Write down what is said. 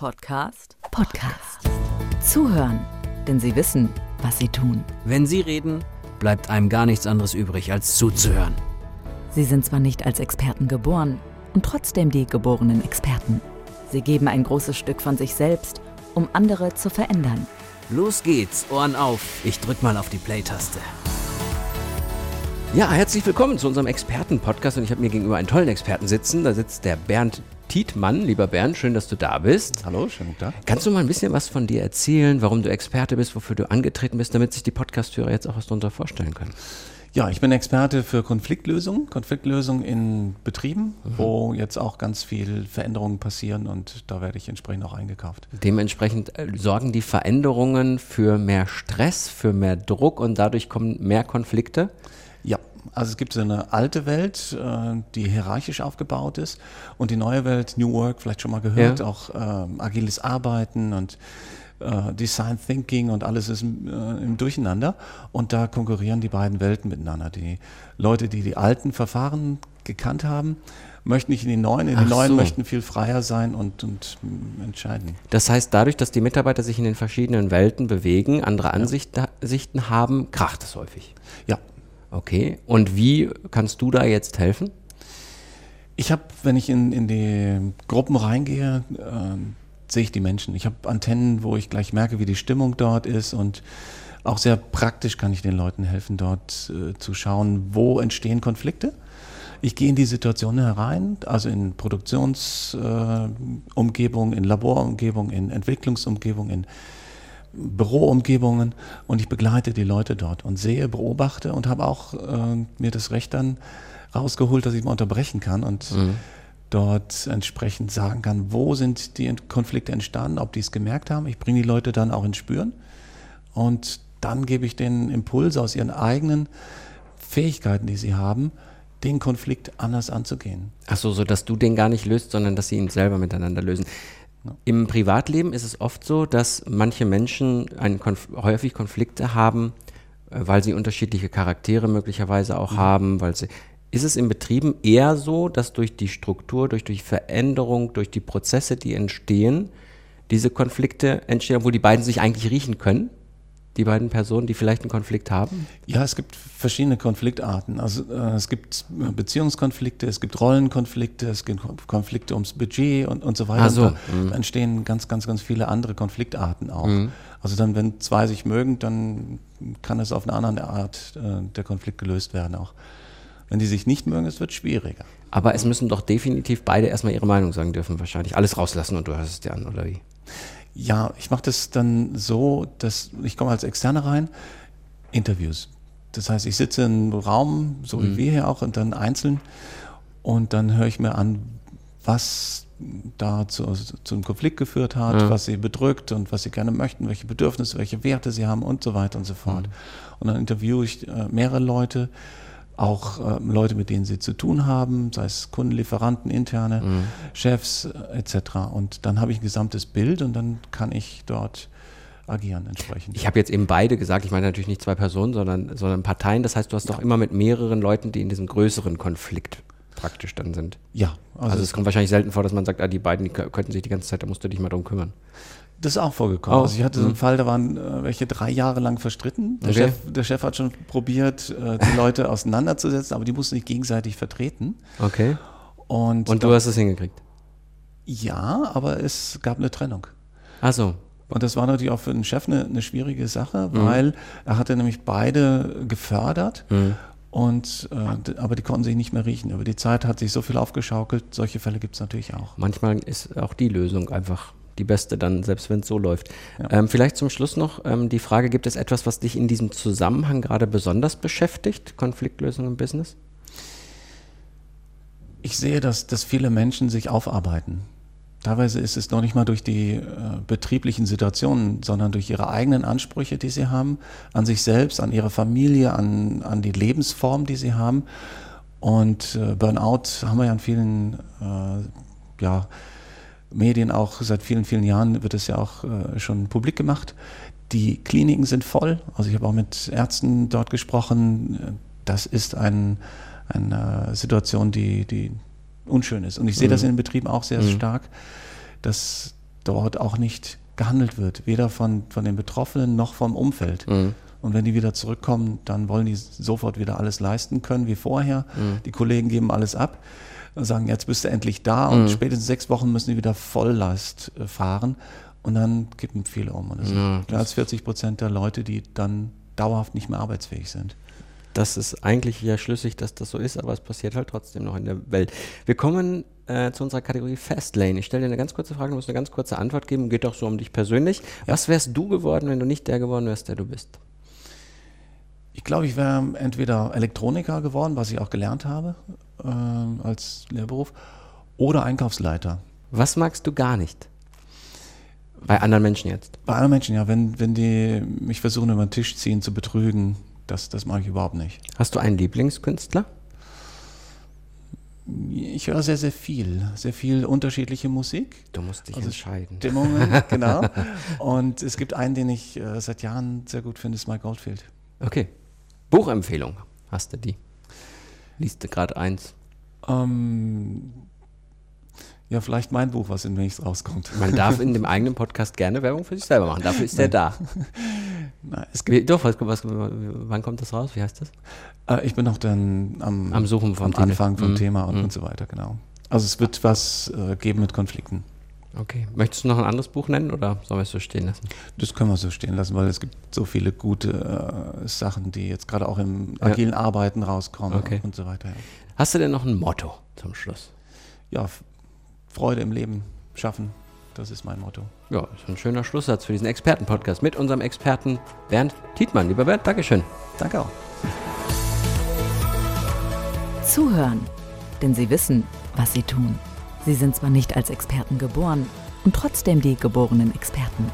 Podcast? Podcast. Zuhören, denn sie wissen, was sie tun. Wenn Sie reden, bleibt einem gar nichts anderes übrig, als zuzuhören. Sie sind zwar nicht als Experten geboren und trotzdem die geborenen Experten. Sie geben ein großes Stück von sich selbst, um andere zu verändern. Los geht's, Ohren auf. Ich drück mal auf die Play-Taste. Ja, herzlich willkommen zu unserem Experten-Podcast und ich habe mir gegenüber einen tollen Experten sitzen. Da sitzt der Bernd Tietmann. Lieber Bernd, schön, dass du da bist. Hallo, schönen guten Tag. Kannst du mal ein bisschen was von dir erzählen, warum du Experte bist, wofür du angetreten bist, damit sich die Podcast-Hörer jetzt auch was darunter vorstellen können? Ja, ich bin Experte für Konfliktlösung, Konfliktlösung in Betrieben, mhm. wo jetzt auch ganz viel Veränderungen passieren und da werde ich entsprechend auch eingekauft. Dementsprechend äh, sorgen die Veränderungen für mehr Stress, für mehr Druck und dadurch kommen mehr Konflikte? Also es gibt so eine alte Welt, äh, die hierarchisch aufgebaut ist und die neue Welt, New Work, vielleicht schon mal gehört, ja. auch ähm, agiles Arbeiten und äh, Design Thinking und alles ist äh, im Durcheinander und da konkurrieren die beiden Welten miteinander. Die Leute, die die alten Verfahren gekannt haben, möchten nicht in die neuen, in die neuen so. möchten viel freier sein und, und entscheiden. Das heißt, dadurch, dass die Mitarbeiter sich in den verschiedenen Welten bewegen, andere Ansichten ja. haben, kracht es häufig. Ja, Okay, und wie kannst du da jetzt helfen? Ich habe, wenn ich in, in die Gruppen reingehe, äh, sehe ich die Menschen. Ich habe Antennen, wo ich gleich merke, wie die Stimmung dort ist und auch sehr praktisch kann ich den Leuten helfen, dort äh, zu schauen, wo entstehen Konflikte. Ich gehe in die Situationen herein, also in Produktionsumgebung, äh, in Laborumgebung, in Entwicklungsumgebung, in Büroumgebungen und ich begleite die Leute dort und sehe, beobachte und habe auch äh, mir das Recht dann rausgeholt, dass ich mal unterbrechen kann und mhm. dort entsprechend sagen kann, wo sind die Konflikte entstanden, ob die es gemerkt haben. Ich bringe die Leute dann auch ins Spüren und dann gebe ich den Impuls aus ihren eigenen Fähigkeiten, die sie haben, den Konflikt anders anzugehen. Ach so, so dass du den gar nicht löst, sondern dass sie ihn selber miteinander lösen. Im Privatleben ist es oft so, dass manche Menschen Konf häufig Konflikte haben, äh, weil sie unterschiedliche Charaktere möglicherweise auch mhm. haben, weil sie ist es in Betrieben eher so, dass durch die Struktur, durch die Veränderung, durch die Prozesse, die entstehen, diese Konflikte entstehen, obwohl die beiden sich eigentlich riechen können? Die beiden Personen, die vielleicht einen Konflikt haben? Ja, es gibt verschiedene Konfliktarten. Also äh, es gibt Beziehungskonflikte, es gibt Rollenkonflikte, es gibt Konflikte ums Budget und, und so weiter. Also, mhm. entstehen ganz, ganz, ganz viele andere Konfliktarten auch. Mhm. Also dann, wenn zwei sich mögen, dann kann es auf eine andere Art äh, der Konflikt gelöst werden auch. Wenn die sich nicht mögen, es wird schwieriger. Aber es müssen doch definitiv beide erstmal ihre Meinung sagen dürfen, wahrscheinlich. Alles rauslassen und du hörst es dir an, oder wie? Ja, ich mache das dann so, dass ich komme als Externe rein, Interviews. Das heißt, ich sitze in einem Raum, so mhm. wie wir hier auch, und dann einzeln und dann höre ich mir an, was da zu, zu einem Konflikt geführt hat, ja. was sie bedrückt und was sie gerne möchten, welche Bedürfnisse, welche Werte sie haben und so weiter und so fort. Mhm. Und dann interviewe ich äh, mehrere Leute, auch äh, Leute, mit denen sie zu tun haben, sei es Kunden, Lieferanten, interne mhm. Chefs äh, etc. Und dann habe ich ein gesamtes Bild und dann kann ich dort agieren entsprechend. Ich habe jetzt eben beide gesagt, ich meine natürlich nicht zwei Personen, sondern, sondern Parteien. Das heißt, du hast doch immer mit mehreren Leuten, die in diesem größeren Konflikt praktisch dann sind. Ja. Also, also es kommt wahrscheinlich selten vor, dass man sagt, ah, die beiden die könnten sich die ganze Zeit, da musst du dich mal drum kümmern. Das ist auch vorgekommen. Oh. Also ich hatte so einen mhm. Fall, da waren äh, welche drei Jahre lang verstritten. Der, okay. Chef, der Chef hat schon probiert, äh, die Leute auseinanderzusetzen, aber die mussten sich gegenseitig vertreten. Okay. Und, Und du hast es hingekriegt? Ja, aber es gab eine Trennung. Ach so. Und das war natürlich auch für den Chef eine, eine schwierige Sache, mhm. weil er hatte nämlich beide gefördert. Mhm. Und äh, aber die konnten sich nicht mehr riechen. Über die Zeit hat sich so viel aufgeschaukelt. Solche Fälle gibt es natürlich auch. Manchmal ist auch die Lösung einfach die beste dann, selbst wenn es so läuft. Ja. Ähm, vielleicht zum Schluss noch ähm, die Frage, gibt es etwas, was dich in diesem Zusammenhang gerade besonders beschäftigt, Konfliktlösung im Business? Ich sehe, dass, dass viele Menschen sich aufarbeiten. Teilweise ist es noch nicht mal durch die äh, betrieblichen Situationen, sondern durch ihre eigenen Ansprüche, die sie haben, an sich selbst, an ihre Familie, an, an die Lebensform, die sie haben. Und äh, Burnout haben wir ja in vielen äh, ja, Medien auch seit vielen, vielen Jahren wird es ja auch äh, schon publik gemacht. Die Kliniken sind voll. Also ich habe auch mit Ärzten dort gesprochen. Das ist ein, eine Situation, die, die unschön ist. Und ich sehe mhm. das in den Betrieben auch sehr mhm. stark, dass dort auch nicht gehandelt wird, weder von, von den Betroffenen noch vom Umfeld. Mhm. Und wenn die wieder zurückkommen, dann wollen die sofort wieder alles leisten können wie vorher. Mhm. Die Kollegen geben alles ab, sagen, jetzt bist du endlich da und Mhm. spätestens sechs Wochen müssen die wieder Volllast äh, fahren und dann kippen viele um. Und das Ja, sind mehr als 40 Prozent der Leute, die dann dauerhaft nicht mehr arbeitsfähig sind. Das ist eigentlich ja schlüssig, dass das so ist, aber es passiert halt trotzdem noch in der Welt. Wir kommen äh, zu unserer Kategorie Fastlane. Ich stelle dir eine ganz kurze Frage, du musst eine ganz kurze Antwort geben. Geht doch so um dich persönlich. Was wärst du geworden, wenn du nicht der geworden wärst, der du bist? Ich glaube, ich wäre entweder Elektroniker geworden, was ich auch gelernt habe ähm, als Lehrberuf, oder Einkaufsleiter. Was magst du gar nicht? Bei anderen Menschen jetzt. Bei anderen Menschen, ja, wenn, wenn die mich versuchen, über den Tisch ziehen, zu betrügen, das, das mag ich überhaupt nicht. Hast du einen Lieblingskünstler? Ich höre sehr, sehr viel, sehr viel unterschiedliche Musik. Du musst dich Also entscheiden. Stimmungen, genau. Und es gibt einen, den ich äh, seit Jahren sehr gut finde, ist Mike Goldfield. Okay. Buchempfehlung. Hast du die? Liest du gerade eins? Ähm, ja, vielleicht mein Buch, was demnächst rauskommt. Man darf in dem eigenen Podcast gerne Werbung für sich selber machen. Dafür ist der da. Na, es gibt, Wie, doch, was, was, wann kommt das raus? Wie heißt das? äh, ich bin noch dann am, Am Suchen vom am. Anfang vom Mhm. Thema und, Mhm. und so weiter, genau. Also es wird was äh, geben mit Konflikten. Okay. Möchtest du noch ein anderes Buch nennen oder sollen wir es so stehen lassen? Das können wir so stehen lassen, weil es gibt so viele gute äh, Sachen, die jetzt gerade auch im Ja. agilen Arbeiten rauskommen Okay. und so weiter. Ja, Hast du denn noch ein Motto zum Schluss? ja Freude im Leben schaffen, das ist mein Motto. Ja, das ist ein schöner Schlusssatz für diesen Experten-Podcast mit unserem Experten Bernd Tietmann. Lieber Bernd, Dankeschön. Danke auch. Zuhören, denn sie wissen, was sie tun. Sie sind zwar nicht als Experten geboren und trotzdem die geborenen Experten.